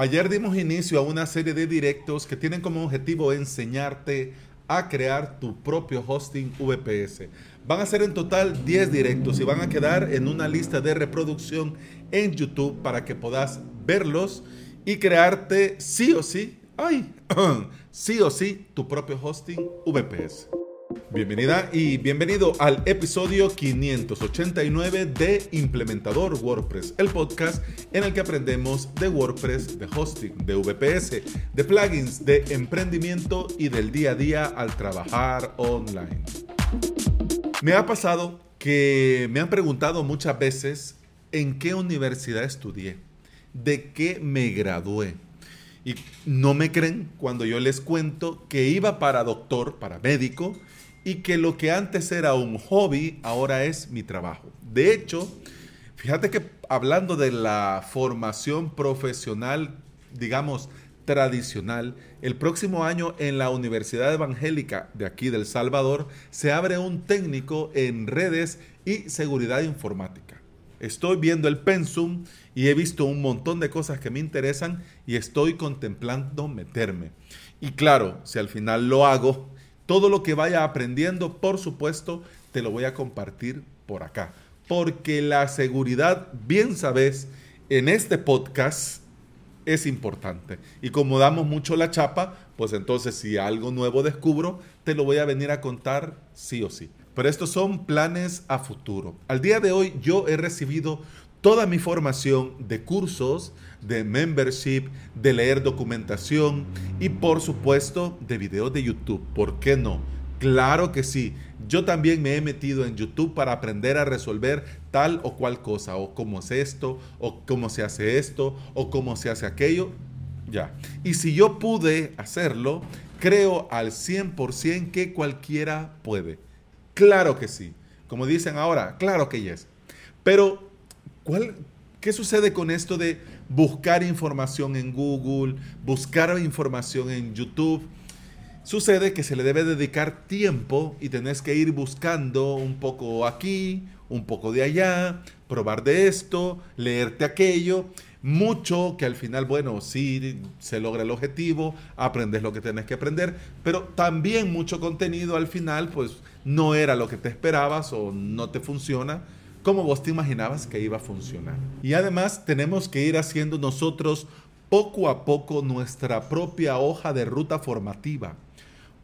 Ayer dimos inicio a una serie de directos que tienen como objetivo enseñarte a crear tu propio hosting VPS. Van a ser en total 10 directos y van a quedar en una lista de reproducción en YouTube para que puedas verlos y crearte sí o sí, ay, sí o sí tu propio hosting VPS. Bienvenida y bienvenido al episodio 589 de Implementador WordPress, el podcast en el que aprendemos de WordPress, de hosting, de VPS, de plugins, de emprendimiento y del día a día al trabajar online. Me ha pasado que me han preguntado muchas veces en qué universidad estudié, de qué me gradué. Y no me creen cuando yo les cuento que iba para doctor, para médico, y que lo que antes era un hobby ahora es mi trabajo. De hecho, fíjate que hablando de la formación profesional, digamos, tradicional, el próximo año en la Universidad Evangélica de aquí del Salvador se abre un técnico en redes y seguridad informática. Estoy viendo el pensum y he visto un montón de cosas que me interesan y estoy contemplando meterme. Y claro, si al final lo hago, todo lo que vaya aprendiendo, por supuesto, te lo voy a compartir por acá. Porque la seguridad, bien sabes, en este podcast es importante. Y como damos mucho la chapa, pues entonces si algo nuevo descubro, te lo voy a venir a contar sí o sí. Pero estos son planes a futuro. Al día de hoy yo he recibido toda mi formación de cursos, de membership, de leer documentación y por supuesto de videos de YouTube. ¿Por qué no? Claro que sí. Yo también me he metido en YouTube para aprender a resolver tal o cual cosa, o cómo es esto, o cómo se hace esto, o cómo se hace aquello. Ya. Y si yo pude hacerlo, creo al 100% que cualquiera puede. Claro que sí. Como dicen ahora, claro que yes. Pero ¿Qué sucede con esto de buscar información en Google, buscar información en YouTube? Sucede que se le debe dedicar tiempo y tenés que ir buscando un poco aquí, un poco de allá, probar de esto, leerte aquello. Mucho que al final, bueno, sí se logra el objetivo, aprendes lo que tenés que aprender, pero también mucho contenido al final, pues no era lo que te esperabas o no te funciona como vos te imaginabas que iba a funcionar. Y además tenemos que ir haciendo nosotros poco a poco nuestra propia hoja de ruta formativa.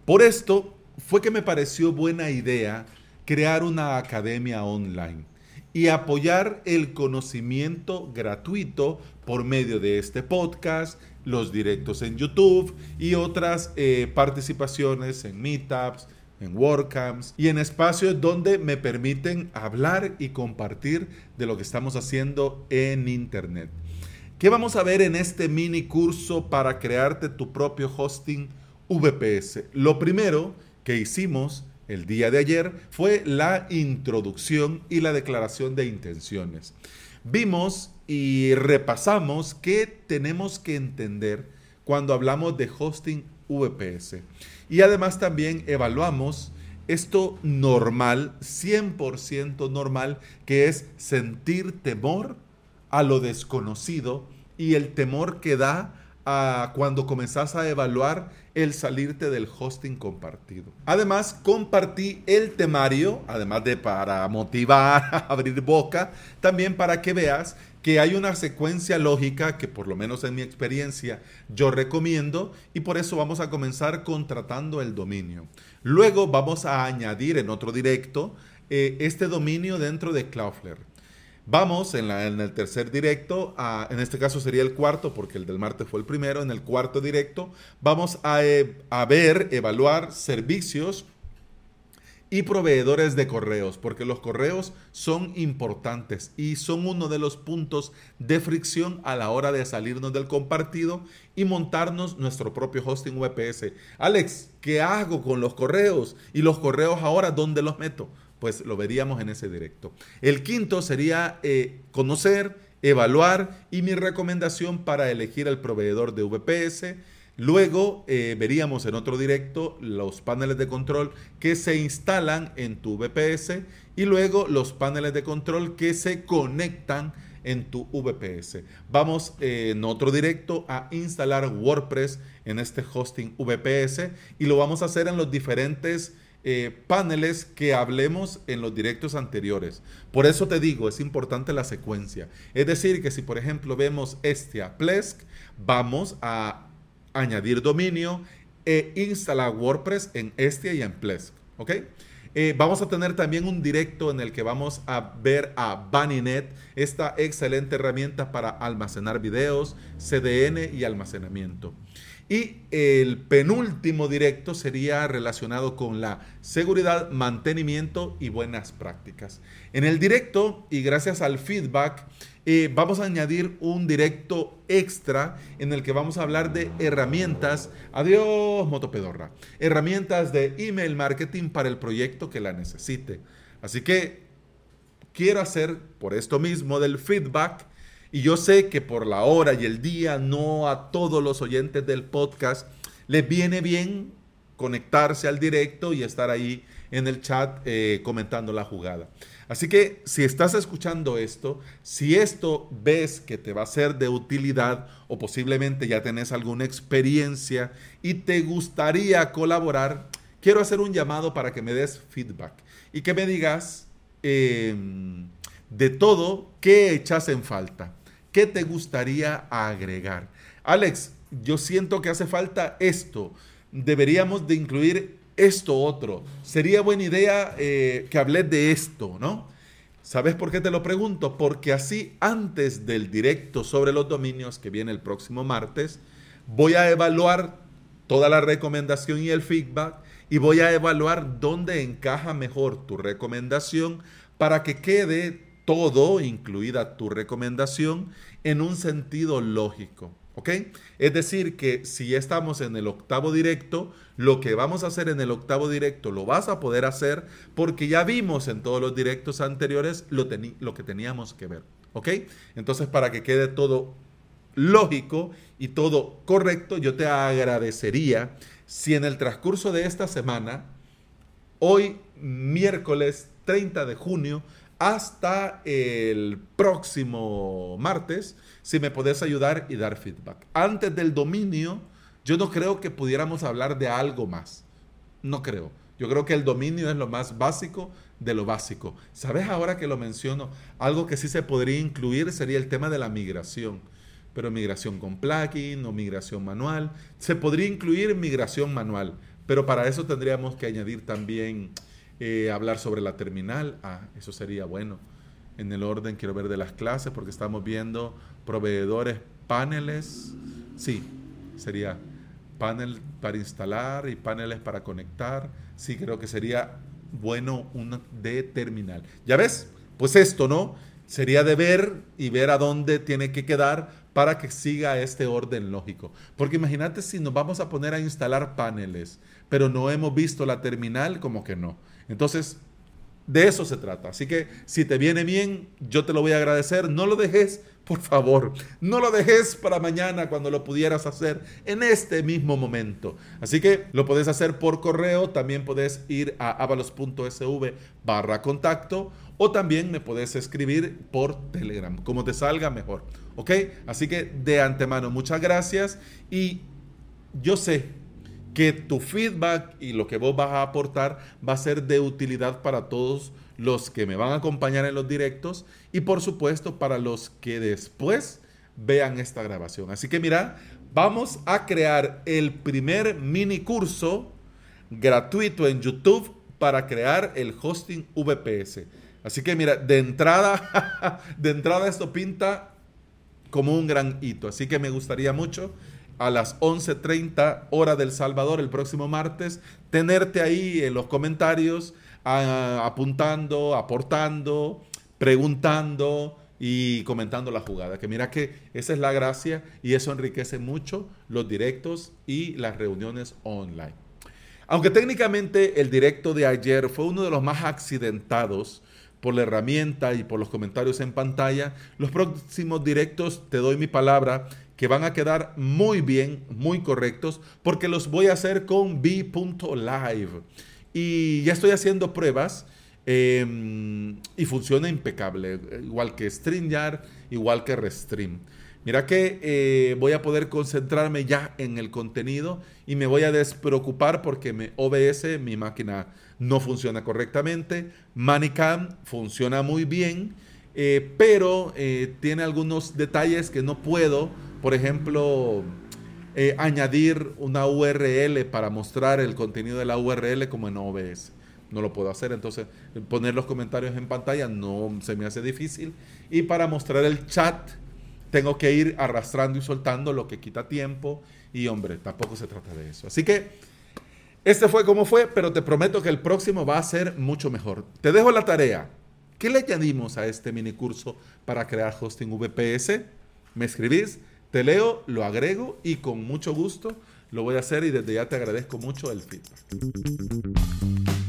Por esto fue que me pareció buena idea crear una academia online y apoyar el conocimiento gratuito por medio de este podcast, los directos en YouTube y otras eh, participaciones en meetups, en WordCamps y en espacios donde me permiten hablar y compartir de lo que estamos haciendo en Internet. ¿Qué vamos a ver en este mini curso para crearte tu propio hosting VPS? Lo primero que hicimos el día de ayer fue la introducción y la declaración de intenciones. Vimos y repasamos qué tenemos que entender cuando hablamos de hosting VPS. Y además también evaluamos esto normal, 100% normal, que es sentir temor a lo desconocido y el temor que da a cuando comenzás a evaluar el salirte del hosting compartido. Además, compartí el temario, además de para motivar, abrir boca, también para que veas que hay una secuencia lógica que por lo menos en mi experiencia yo recomiendo y por eso vamos a comenzar contratando el dominio. Luego vamos a añadir en otro directo eh, este dominio dentro de Cloudflare. Vamos en, el tercer directo, en este caso sería el cuarto porque el del martes fue el primero, en el cuarto directo vamos a, eh, a ver, evaluar servicios y proveedores de correos, porque los correos son importantes y son uno de los puntos de fricción a la hora de salirnos del compartido y montarnos nuestro propio hosting VPS. Alex, ¿qué hago con los correos? Y los correos ahora, ¿dónde los meto? Pues lo veríamos en ese directo. El quinto sería eh, conocer, evaluar y mi recomendación para elegir el proveedor de VPS Luego eh, veríamos en otro directo los paneles de control que se instalan en tu VPS y luego los paneles de control que se conectan en tu VPS. Vamos eh, en otro directo a instalar WordPress en este hosting VPS y lo vamos a hacer en los diferentes eh, paneles que hablemos en los directos anteriores. Por eso te digo, es importante la secuencia. Es decir, que si por ejemplo vemos Estia Plesk, vamos a añadir dominio e instalar WordPress en Estia y en Plesk. ¿Ok? Eh, vamos a tener también un directo en el que vamos a ver a Baninet, esta excelente herramienta para almacenar videos, CDN y almacenamiento. Y el penúltimo directo sería relacionado con la seguridad, mantenimiento y buenas prácticas. En el directo, y gracias al feedback, eh, vamos a añadir un directo extra en el que vamos a hablar de herramientas, adiós motopedorra, herramientas de email marketing para el proyecto que la necesite. Así que quiero hacer, por esto mismo del feedback, y yo sé que por la hora y el día no a todos los oyentes del podcast les viene bien conectarse al directo y estar ahí en el chat eh, comentando la jugada. Así que si estás escuchando esto, si esto ves que te va a ser de utilidad o posiblemente ya tenés alguna experiencia y te gustaría colaborar, quiero hacer un llamado para que me des feedback y que me digas em, de todo qué echas en falta. ¿Qué te gustaría agregar? Alex, yo siento que hace falta esto. Deberíamos de incluir esto otro. Sería buena idea eh, que hables de esto, ¿no? ¿Sabes por qué te lo pregunto? Porque así antes del directo sobre los dominios que viene el próximo martes, voy a evaluar toda la recomendación y el feedback y voy a evaluar dónde encaja mejor tu recomendación para que quede todo, incluida tu recomendación, en un sentido lógico. ¿Ok? Es decir, que si estamos en el octavo directo, lo que vamos a hacer en el octavo directo lo vas a poder hacer porque ya vimos en todos los directos anteriores lo, lo que teníamos que ver. ¿Ok? Entonces, para que quede todo lógico y todo correcto, yo te agradecería si en el transcurso de esta semana, hoy miércoles 30 de junio, hasta el próximo martes, si me podés ayudar y dar feedback. Antes del dominio, yo no creo que pudiéramos hablar de algo más. No creo. Yo creo que el dominio es lo más básico de lo básico. ¿Sabes ahora que lo menciono? Algo que sí se podría incluir sería el tema de la migración. Pero migración con plugin o migración manual. Se podría incluir migración manual. Pero para eso tendríamos que añadir también eh, hablar sobre la terminal, ah, eso sería bueno. En el orden quiero ver de las clases porque estamos viendo proveedores, paneles, sí, sería panel para instalar y paneles para conectar. Sí, creo que sería bueno una de terminal. ¿Ya ves? Pues esto, ¿no? Sería de ver y ver a dónde tiene que quedar para que siga este orden lógico. Porque imagínate si nos vamos a poner a instalar paneles, pero no hemos visto la terminal, como que no. Entonces, de eso se trata. Así que si te viene bien, yo te lo voy a agradecer. No lo dejes, por favor. No lo dejes para mañana cuando lo pudieras hacer en este mismo momento. Así que lo puedes hacer por correo. También puedes ir a avalos.sv barra contacto. O también me puedes escribir por Telegram, como te salga mejor. ¿Ok? Así que de antemano, muchas gracias. Y yo sé que tu feedback y lo que vos vas a aportar va a ser de utilidad para todos los que me van a acompañar en los directos y por supuesto para los que después vean esta grabación. Así que mira, vamos a crear el primer mini curso gratuito en YouTube para crear el hosting VPS. Así que mira, de entrada, de entrada esto pinta como un gran hito. Así que me gustaría mucho a las 11.30 hora del Salvador el próximo martes, tenerte ahí en los comentarios, apuntando, aportando, preguntando y comentando la jugada. Que mira que esa es la gracia y eso enriquece mucho los directos y las reuniones online. Aunque técnicamente el directo de ayer fue uno de los más accidentados por la herramienta y por los comentarios en pantalla, los próximos directos, te doy mi palabra, que van a quedar muy bien, muy correctos, porque los voy a hacer con B.live. Y ya estoy haciendo pruebas Em, y funciona impecable, igual que StreamYard, igual que Restream. Mira que eh, voy a poder concentrarme ya en el contenido y me voy a despreocupar porque me OBS, mi máquina no funciona correctamente. Manicam funciona muy bien, eh, pero eh, tiene algunos detalles que no puedo. Por ejemplo, añadir una URL para mostrar el contenido de la URL como en OBS no lo puedo hacer. Entonces, poner los comentarios en pantalla no se me hace difícil. Y para mostrar el chat, tengo que ir arrastrando y soltando, lo que quita tiempo. Y hombre, tampoco se trata de eso. Así que, este fue como fue, pero te prometo que el próximo va a ser mucho mejor. Te dejo la tarea. ¿Qué le añadimos a este mini curso para crear hosting VPS? Me escribís, te leo, lo agrego y con mucho gusto lo voy a hacer y desde ya te agradezco mucho el feedback.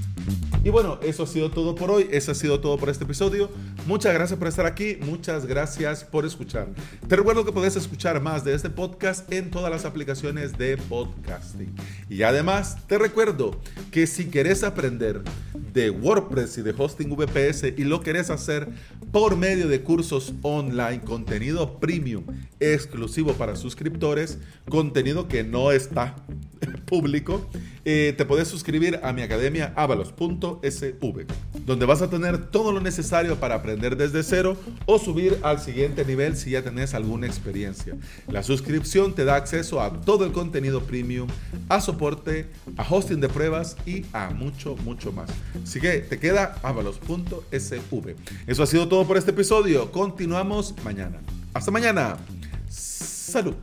Y bueno, eso ha sido todo por hoy, eso ha sido todo por este episodio. Muchas gracias por estar aquí, muchas gracias por escuchar. Te recuerdo que puedes escuchar más de este podcast en todas las aplicaciones de podcasting. Y además te recuerdo que si quieres aprender de WordPress y de hosting VPS y lo querés hacer por medio de cursos online, contenido premium exclusivo para suscriptores, contenido que no está público, eh, te puedes suscribir a mi academia avalos.sv, donde vas a tener todo lo necesario para aprender desde cero o subir al siguiente nivel si ya tenés alguna experiencia. La suscripción te da acceso a todo el contenido premium, a soporte, a hosting de pruebas y a mucho, mucho más. Así que te queda avalos.sv. Eso ha sido todo por este episodio. Continuamos mañana. Hasta mañana. Salud.